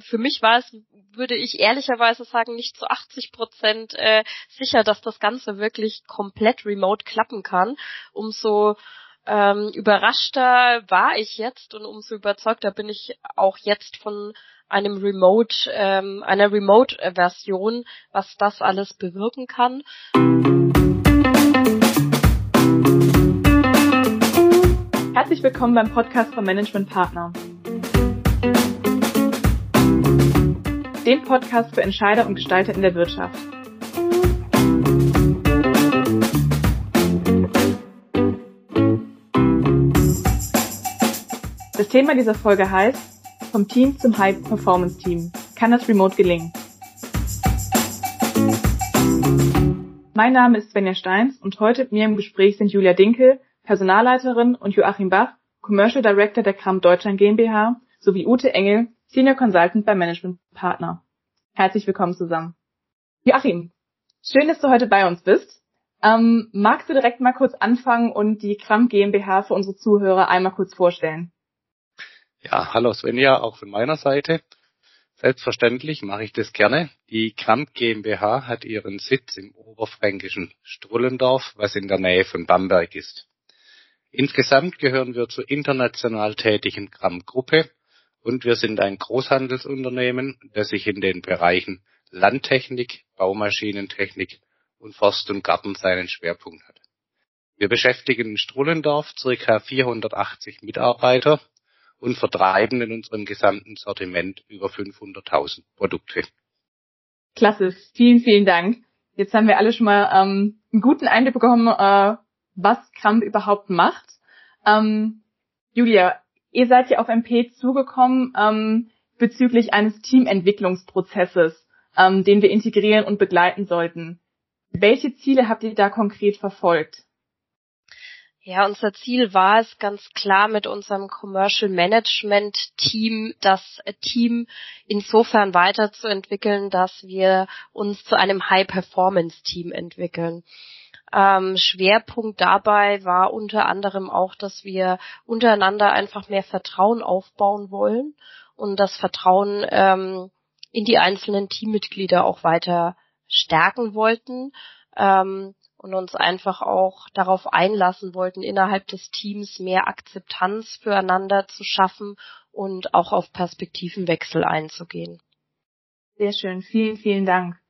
Für mich war es, würde ich ehrlicherweise sagen, nicht zu 80 Prozent äh, sicher, dass das Ganze wirklich komplett remote klappen kann. Umso ähm, überraschter war ich jetzt und umso überzeugter bin ich auch jetzt von einem Remote, ähm, einer Remote-Version, was das alles bewirken kann. Herzlich willkommen beim Podcast von Management Partner. Dem Podcast für Entscheider und Gestalter in der Wirtschaft. Das Thema dieser Folge heißt Vom Team zum High Performance Team. Kann das remote gelingen? Mein Name ist Svenja Steins und heute mit mir im Gespräch sind Julia Dinkel, Personalleiterin und Joachim Bach, Commercial Director der Kram Deutschland GmbH sowie Ute Engel, Senior Consultant beim Management Partner. Herzlich willkommen zusammen. Joachim, schön, dass du heute bei uns bist. Ähm, magst du direkt mal kurz anfangen und die Kram GmbH für unsere Zuhörer einmal kurz vorstellen? Ja, hallo Svenja, auch von meiner Seite. Selbstverständlich mache ich das gerne. Die Kramp GmbH hat ihren Sitz im oberfränkischen Strullendorf, was in der Nähe von Bamberg ist. Insgesamt gehören wir zur international tätigen Kramp-Gruppe und wir sind ein Großhandelsunternehmen, das sich in den Bereichen Landtechnik, Baumaschinentechnik und Forst und Garten seinen Schwerpunkt hat. Wir beschäftigen in Strullendorf circa 480 Mitarbeiter und vertreiben in unserem gesamten Sortiment über 500.000 Produkte. Klasse, vielen, vielen Dank. Jetzt haben wir alle schon mal ähm, einen guten Eindruck bekommen, äh, was Kramp überhaupt macht. Ähm, Julia, Ihr seid ja auf MP zugekommen ähm, bezüglich eines Teamentwicklungsprozesses, ähm, den wir integrieren und begleiten sollten. Welche Ziele habt ihr da konkret verfolgt? Ja, unser Ziel war es ganz klar mit unserem Commercial Management Team, das Team insofern weiterzuentwickeln, dass wir uns zu einem High Performance Team entwickeln. Ähm, Schwerpunkt dabei war unter anderem auch, dass wir untereinander einfach mehr Vertrauen aufbauen wollen und das Vertrauen ähm, in die einzelnen Teammitglieder auch weiter stärken wollten ähm, und uns einfach auch darauf einlassen wollten, innerhalb des Teams mehr Akzeptanz füreinander zu schaffen und auch auf Perspektivenwechsel einzugehen. Sehr schön, vielen, vielen Dank.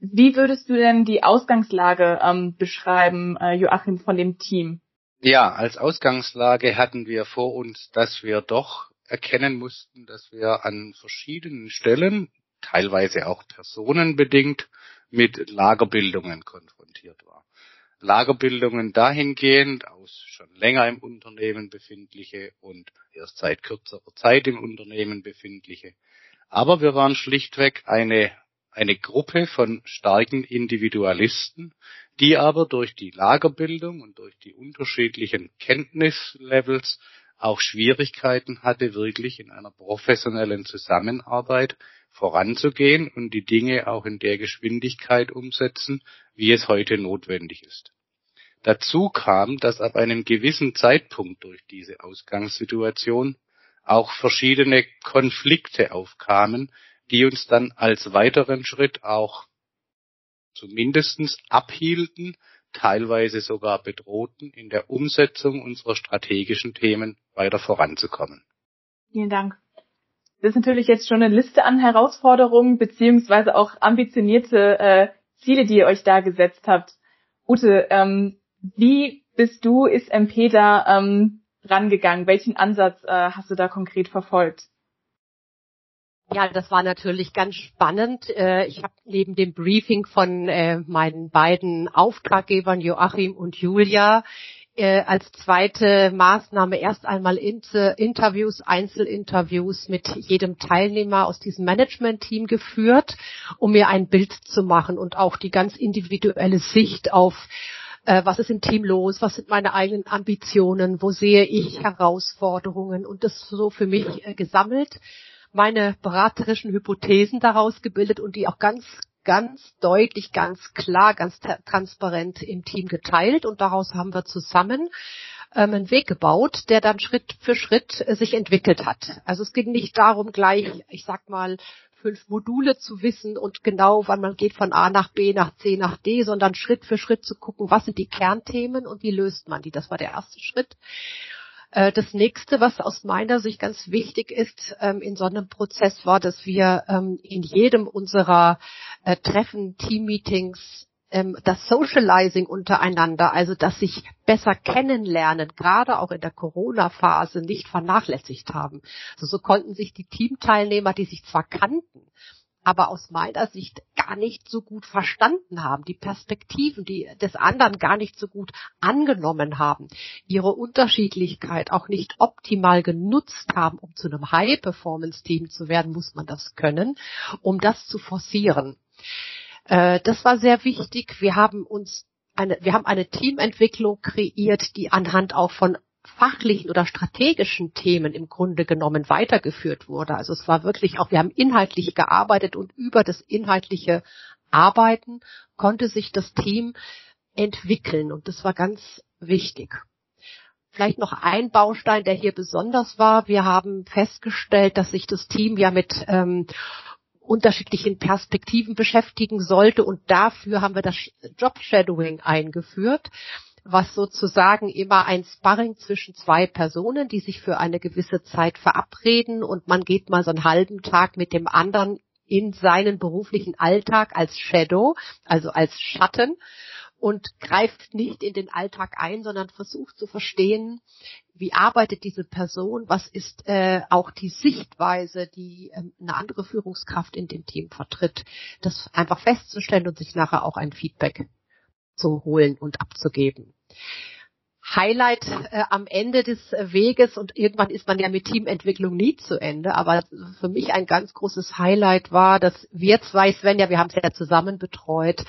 Wie würdest du denn die Ausgangslage ähm, beschreiben, äh, Joachim, von dem Team? Ja, als Ausgangslage hatten wir vor uns, dass wir doch erkennen mussten, dass wir an verschiedenen Stellen, teilweise auch personenbedingt, mit Lagerbildungen konfrontiert waren. Lagerbildungen dahingehend aus schon länger im Unternehmen befindliche und erst seit kürzerer Zeit im Unternehmen befindliche. Aber wir waren schlichtweg eine eine Gruppe von starken Individualisten, die aber durch die Lagerbildung und durch die unterschiedlichen Kenntnislevels auch Schwierigkeiten hatte, wirklich in einer professionellen Zusammenarbeit voranzugehen und die Dinge auch in der Geschwindigkeit umsetzen, wie es heute notwendig ist. Dazu kam, dass ab einem gewissen Zeitpunkt durch diese Ausgangssituation auch verschiedene Konflikte aufkamen, die uns dann als weiteren Schritt auch zumindestens abhielten, teilweise sogar bedrohten, in der Umsetzung unserer strategischen Themen weiter voranzukommen. Vielen Dank. Das ist natürlich jetzt schon eine Liste an Herausforderungen beziehungsweise auch ambitionierte äh, Ziele, die ihr euch da gesetzt habt. Ute, ähm, wie bist du, ist MP da ähm, rangegangen? Welchen Ansatz äh, hast du da konkret verfolgt? Ja, das war natürlich ganz spannend. Äh, ich habe neben dem Briefing von äh, meinen beiden Auftraggebern Joachim und Julia äh, als zweite Maßnahme erst einmal Interviews, Einzelinterviews mit jedem Teilnehmer aus diesem Management-Team geführt, um mir ein Bild zu machen und auch die ganz individuelle Sicht auf was ist im Team los, was sind meine eigenen Ambitionen, wo sehe ich Herausforderungen und das so für mich gesammelt meine beraterischen Hypothesen daraus gebildet und die auch ganz ganz deutlich, ganz klar, ganz transparent im Team geteilt und daraus haben wir zusammen ähm, einen Weg gebaut, der dann Schritt für Schritt äh, sich entwickelt hat. Also es ging nicht darum, gleich, ich sag mal, fünf Module zu wissen und genau, wann man geht von A nach B, nach C, nach D, sondern Schritt für Schritt zu gucken, was sind die Kernthemen und wie löst man die. Das war der erste Schritt. Äh, das nächste, was aus meiner Sicht ganz wichtig ist ähm, in so einem Prozess, war, dass wir ähm, in jedem unserer äh, Treffen, Teammeetings ähm, das Socializing untereinander, also dass sich besser kennenlernen, gerade auch in der Corona-Phase nicht vernachlässigt haben. Also so konnten sich die Teamteilnehmer, die sich zwar kannten, aber aus meiner Sicht gar nicht so gut verstanden haben, die Perspektiven, die des anderen gar nicht so gut angenommen haben, ihre Unterschiedlichkeit auch nicht optimal genutzt haben, um zu einem High-Performance-Team zu werden, muss man das können, um das zu forcieren. Äh, das war sehr wichtig. Wir haben uns eine, wir haben eine Teamentwicklung kreiert, die anhand auch von fachlichen oder strategischen Themen im Grunde genommen weitergeführt wurde. Also es war wirklich auch, wir haben inhaltlich gearbeitet und über das inhaltliche Arbeiten konnte sich das Team entwickeln und das war ganz wichtig. Vielleicht noch ein Baustein, der hier besonders war. Wir haben festgestellt, dass sich das Team ja mit ähm, unterschiedlichen Perspektiven beschäftigen sollte und dafür haben wir das Job Shadowing eingeführt was sozusagen immer ein Sparring zwischen zwei Personen, die sich für eine gewisse Zeit verabreden und man geht mal so einen halben Tag mit dem anderen in seinen beruflichen Alltag als Shadow, also als Schatten und greift nicht in den Alltag ein, sondern versucht zu verstehen, wie arbeitet diese Person, was ist äh, auch die Sichtweise, die äh, eine andere Führungskraft in dem Team vertritt, das einfach festzustellen und sich nachher auch ein Feedback zu holen und abzugeben. Highlight äh, am Ende des Weges und irgendwann ist man ja mit Teamentwicklung nie zu Ende, aber für mich ein ganz großes Highlight war, dass wir zwei, Svenja, wir haben es ja zusammen betreut,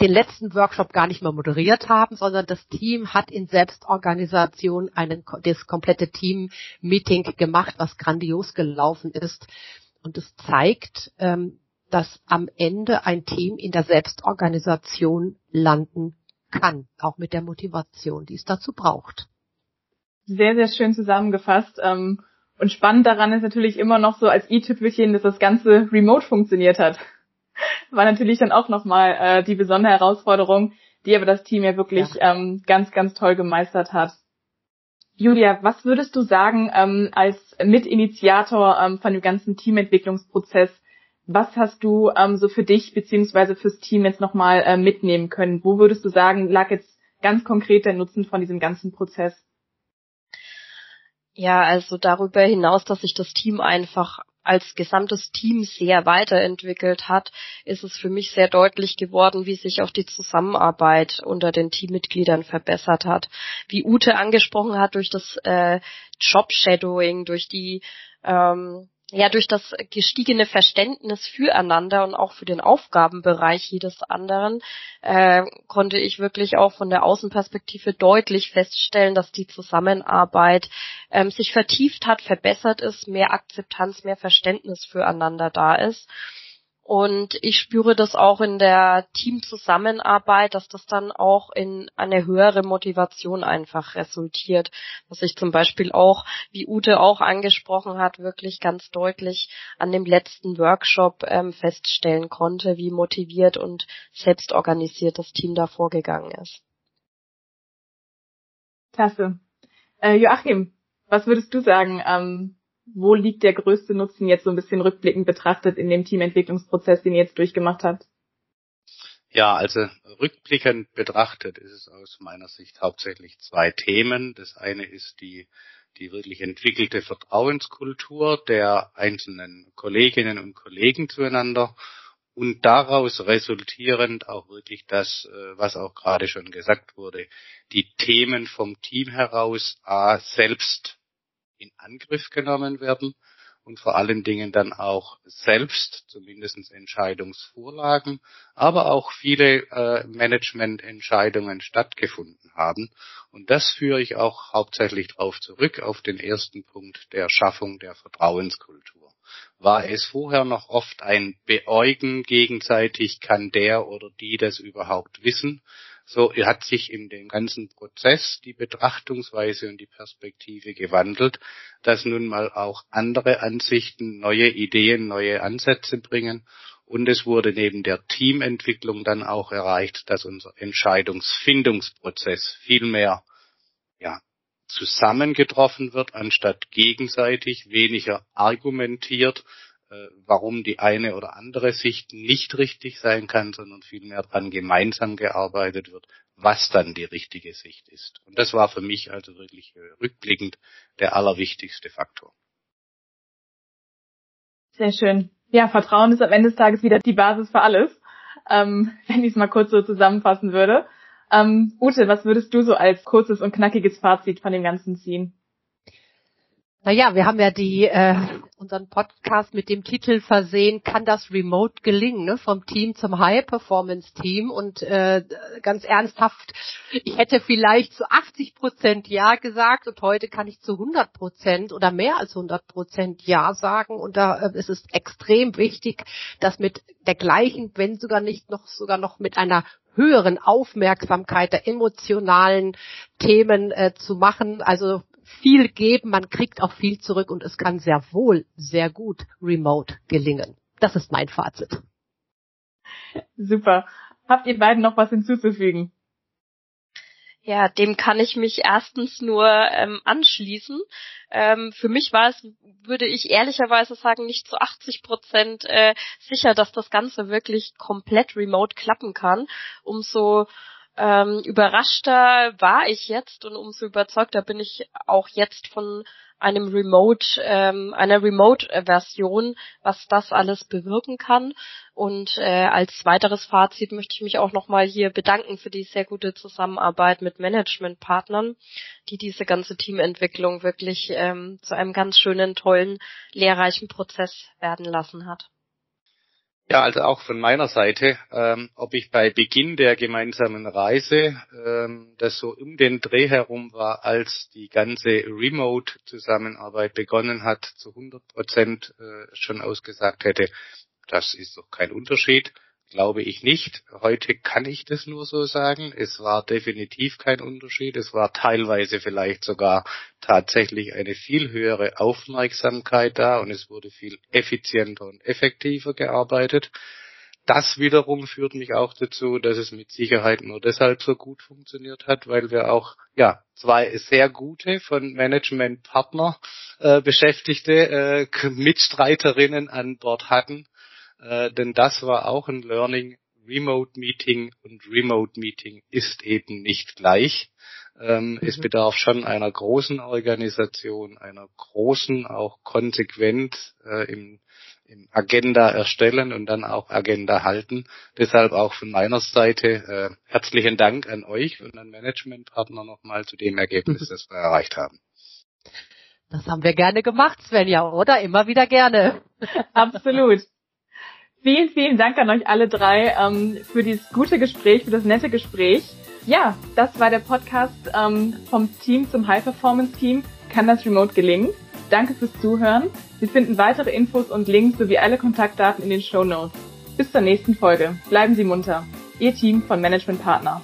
den letzten Workshop gar nicht mehr moderiert haben, sondern das Team hat in Selbstorganisation einen, das komplette Team-Meeting gemacht, was grandios gelaufen ist. Und es zeigt, ähm, dass am Ende ein Team in der Selbstorganisation landen kann, auch mit der Motivation, die es dazu braucht. Sehr, sehr schön zusammengefasst. Ähm, und spannend daran ist natürlich immer noch so als i-Tüpfelchen, dass das Ganze remote funktioniert hat. War natürlich dann auch nochmal äh, die besondere Herausforderung, die aber das Team ja wirklich ja. Ähm, ganz, ganz toll gemeistert hat. Julia, was würdest du sagen ähm, als Mitinitiator ähm, von dem ganzen Teamentwicklungsprozess? Was hast du ähm, so für dich beziehungsweise fürs Team jetzt nochmal äh, mitnehmen können? Wo würdest du sagen, lag jetzt ganz konkret der Nutzen von diesem ganzen Prozess? Ja, also darüber hinaus, dass sich das Team einfach als gesamtes Team sehr weiterentwickelt hat, ist es für mich sehr deutlich geworden, wie sich auch die Zusammenarbeit unter den Teammitgliedern verbessert hat. Wie Ute angesprochen hat, durch das äh, Job-Shadowing, durch die ähm, ja durch das gestiegene Verständnis füreinander und auch für den Aufgabenbereich jedes anderen äh, konnte ich wirklich auch von der Außenperspektive deutlich feststellen, dass die Zusammenarbeit ähm, sich vertieft hat, verbessert ist, mehr Akzeptanz, mehr Verständnis füreinander da ist. Und ich spüre das auch in der Teamzusammenarbeit, dass das dann auch in eine höhere Motivation einfach resultiert. Was ich zum Beispiel auch, wie Ute auch angesprochen hat, wirklich ganz deutlich an dem letzten Workshop ähm, feststellen konnte, wie motiviert und selbstorganisiert das Team da vorgegangen ist. Klasse. Äh, Joachim, was würdest du sagen? Ähm wo liegt der größte Nutzen jetzt so ein bisschen rückblickend betrachtet in dem Teamentwicklungsprozess, den ihr jetzt durchgemacht habt? Ja, also rückblickend betrachtet ist es aus meiner Sicht hauptsächlich zwei Themen. Das eine ist die, die wirklich entwickelte Vertrauenskultur der einzelnen Kolleginnen und Kollegen zueinander und daraus resultierend auch wirklich das, äh, was auch gerade schon gesagt wurde, die Themen vom Team heraus A, selbst in Angriff genommen werden und vor allen Dingen dann auch selbst zumindest Entscheidungsvorlagen, aber auch viele äh, Managemententscheidungen stattgefunden haben. Und das führe ich auch hauptsächlich darauf zurück, auf den ersten Punkt der Schaffung der Vertrauenskultur. War es vorher noch oft ein Beäugen gegenseitig, kann der oder die das überhaupt wissen, So hat sich in dem ganzen Prozess die Betrachtungsweise und die Perspektive gewandelt, dass nun mal auch andere Ansichten, neue Ideen, neue Ansätze bringen. Und es wurde neben der Teamentwicklung dann auch erreicht, dass unser Entscheidungsfindungsprozess viel mehr ja, zusammengetroffen wird, anstatt gegenseitig weniger argumentiert, warum die eine oder andere Sicht nicht richtig sein kann, sondern vielmehr daran gemeinsam gearbeitet wird, was dann die richtige Sicht ist. Und das war für mich also wirklich äh, rückblickend der allerwichtigste Faktor. Sehr schön. Ja, Vertrauen ist am Ende des Tages wieder die Basis für alles, ähm, wenn ich es mal kurz so zusammenfassen würde. Ähm, Ute, was würdest du so als kurzes und knackiges Fazit von dem Ganzen ziehen? Naja, wir haben ja die äh, unseren Podcast mit dem Titel versehen, kann das Remote gelingen, ne? vom Team zum High-Performance-Team. Und äh, ganz ernsthaft, ich hätte vielleicht zu 80 Prozent Ja gesagt und heute kann ich zu 100 Prozent oder mehr als 100 Prozent Ja sagen. Und da äh, ist es extrem wichtig, dass mit der gleichen, wenn sogar nicht noch sogar noch mit einer höheren Aufmerksamkeit der emotionalen Themen äh, zu machen. Also viel geben, man kriegt auch viel zurück und es kann sehr wohl sehr gut remote gelingen. Das ist mein Fazit. Super. Habt ihr beiden noch was hinzuzufügen? Ja, dem kann ich mich erstens nur ähm, anschließen. Ähm, für mich war es, würde ich ehrlicherweise sagen, nicht zu 80 Prozent äh, sicher, dass das Ganze wirklich komplett remote klappen kann. Umso ähm, überraschter war ich jetzt und umso überzeugter bin ich auch jetzt von einem Remote, ähm, einer Remote-Version, was das alles bewirken kann. Und äh, als weiteres Fazit möchte ich mich auch nochmal hier bedanken für die sehr gute Zusammenarbeit mit Managementpartnern, die diese ganze Teamentwicklung wirklich ähm, zu einem ganz schönen, tollen, lehrreichen Prozess werden lassen hat. Ja, also auch von meiner Seite, ähm, ob ich bei Beginn der gemeinsamen Reise, ähm, das so um den Dreh herum war, als die ganze Remote-Zusammenarbeit begonnen hat, zu 100 Prozent äh, schon ausgesagt hätte, das ist doch kein Unterschied. Glaube ich nicht. Heute kann ich das nur so sagen. Es war definitiv kein Unterschied. Es war teilweise vielleicht sogar tatsächlich eine viel höhere Aufmerksamkeit da und es wurde viel effizienter und effektiver gearbeitet. Das wiederum führt mich auch dazu, dass es mit Sicherheit nur deshalb so gut funktioniert hat, weil wir auch ja zwei sehr gute von Managementpartner äh, beschäftigte äh, Mitstreiterinnen an Bord hatten, äh, denn das war auch ein Learning. Remote Meeting und Remote Meeting ist eben nicht gleich. Ähm, mhm. Es bedarf schon einer großen Organisation, einer großen, auch konsequent äh, im, im Agenda erstellen und dann auch Agenda halten. Deshalb auch von meiner Seite äh, herzlichen Dank an euch und an Managementpartner nochmal zu dem Ergebnis, das wir erreicht haben. Das haben wir gerne gemacht, Svenja, oder? Immer wieder gerne. Absolut. Vielen, vielen Dank an euch alle drei ähm, für dieses gute Gespräch, für das nette Gespräch. Ja, das war der Podcast ähm, vom Team zum High Performance Team. Kann das Remote gelingen? Danke fürs Zuhören. Sie finden weitere Infos und Links sowie alle Kontaktdaten in den Show Notes. Bis zur nächsten Folge. Bleiben Sie munter. Ihr Team von Management Partner.